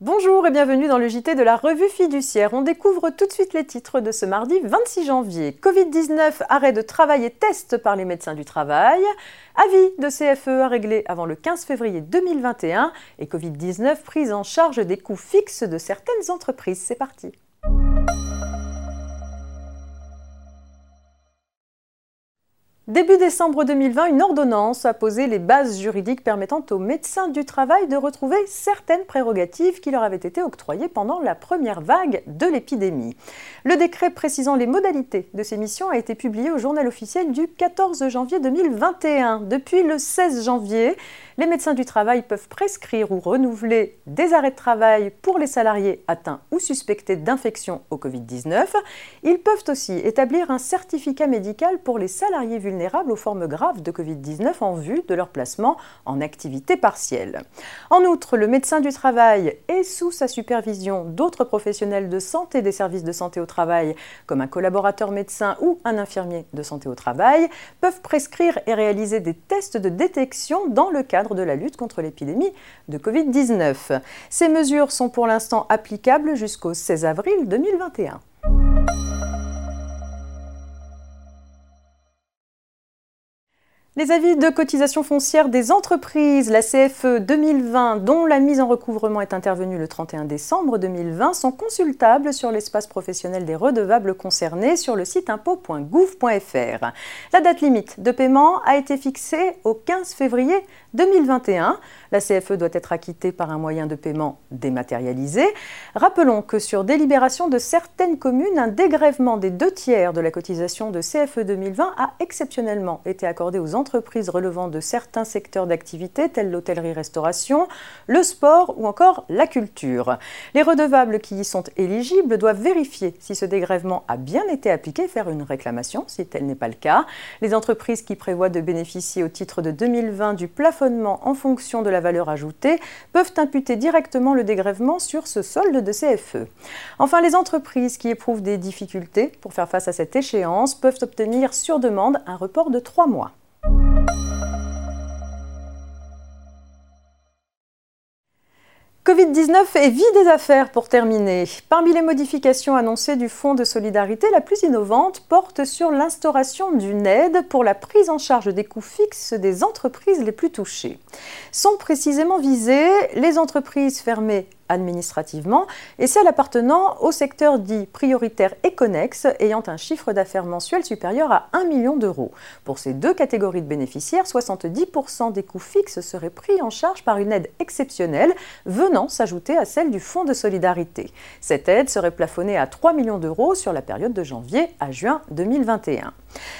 Bonjour et bienvenue dans le JT de la revue fiduciaire. On découvre tout de suite les titres de ce mardi 26 janvier. Covid-19, arrêt de travail et test par les médecins du travail. Avis de CFE à régler avant le 15 février 2021. Et Covid-19, prise en charge des coûts fixes de certaines entreprises. C'est parti. Début décembre 2020, une ordonnance a posé les bases juridiques permettant aux médecins du travail de retrouver certaines prérogatives qui leur avaient été octroyées pendant la première vague de l'épidémie. Le décret précisant les modalités de ces missions a été publié au journal officiel du 14 janvier 2021. Depuis le 16 janvier, les médecins du travail peuvent prescrire ou renouveler des arrêts de travail pour les salariés atteints ou suspectés d'infection au Covid-19. Ils peuvent aussi établir un certificat médical pour les salariés vulnérables aux formes graves de Covid-19 en vue de leur placement en activité partielle. En outre, le médecin du travail et sous sa supervision d'autres professionnels de santé des services de santé au travail, comme un collaborateur médecin ou un infirmier de santé au travail, peuvent prescrire et réaliser des tests de détection dans le cadre de la lutte contre l'épidémie de Covid-19. Ces mesures sont pour l'instant applicables jusqu'au 16 avril 2021. Les avis de cotisation foncière des entreprises, la CFE 2020, dont la mise en recouvrement est intervenue le 31 décembre 2020, sont consultables sur l'espace professionnel des redevables concernés sur le site impôt.gouv.fr. La date limite de paiement a été fixée au 15 février 2021. La CFE doit être acquittée par un moyen de paiement dématérialisé. Rappelons que sur délibération de certaines communes, un dégrèvement des deux tiers de la cotisation de CFE 2020 a exceptionnellement été accordé aux entreprises relevant de certains secteurs d'activité tels l'hôtellerie-restauration, le sport ou encore la culture. Les redevables qui y sont éligibles doivent vérifier si ce dégrèvement a bien été appliqué, faire une réclamation si tel n'est pas le cas. Les entreprises qui prévoient de bénéficier au titre de 2020 du plafond en fonction de la valeur ajoutée peuvent imputer directement le dégrèvement sur ce solde de CFE. Enfin, les entreprises qui éprouvent des difficultés pour faire face à cette échéance peuvent obtenir sur demande un report de trois mois. Covid-19 et vie des affaires pour terminer. Parmi les modifications annoncées du Fonds de solidarité, la plus innovante porte sur l'instauration d'une aide pour la prise en charge des coûts fixes des entreprises les plus touchées. Sont précisément visées les entreprises fermées administrativement et celles appartenant au secteur dit prioritaire et connexe ayant un chiffre d'affaires mensuel supérieur à 1 million d'euros. Pour ces deux catégories de bénéficiaires, 70% des coûts fixes seraient pris en charge par une aide exceptionnelle venant s'ajouter à celle du Fonds de solidarité. Cette aide serait plafonnée à 3 millions d'euros sur la période de janvier à juin 2021.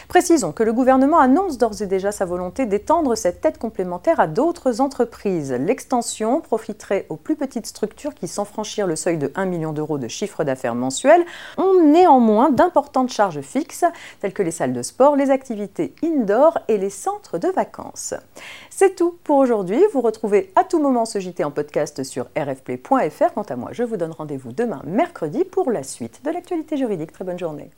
Précisons que le gouvernement annonce d'ores et déjà sa volonté d'étendre cette aide complémentaire à d'autres entreprises. L'extension profiterait aux plus petites qui, sans franchir le seuil de 1 million d'euros de chiffre d'affaires mensuel, ont néanmoins d'importantes charges fixes, telles que les salles de sport, les activités indoor et les centres de vacances. C'est tout pour aujourd'hui. Vous retrouvez à tout moment ce JT en podcast sur rfplay.fr. Quant à moi, je vous donne rendez-vous demain mercredi pour la suite de l'actualité juridique. Très bonne journée.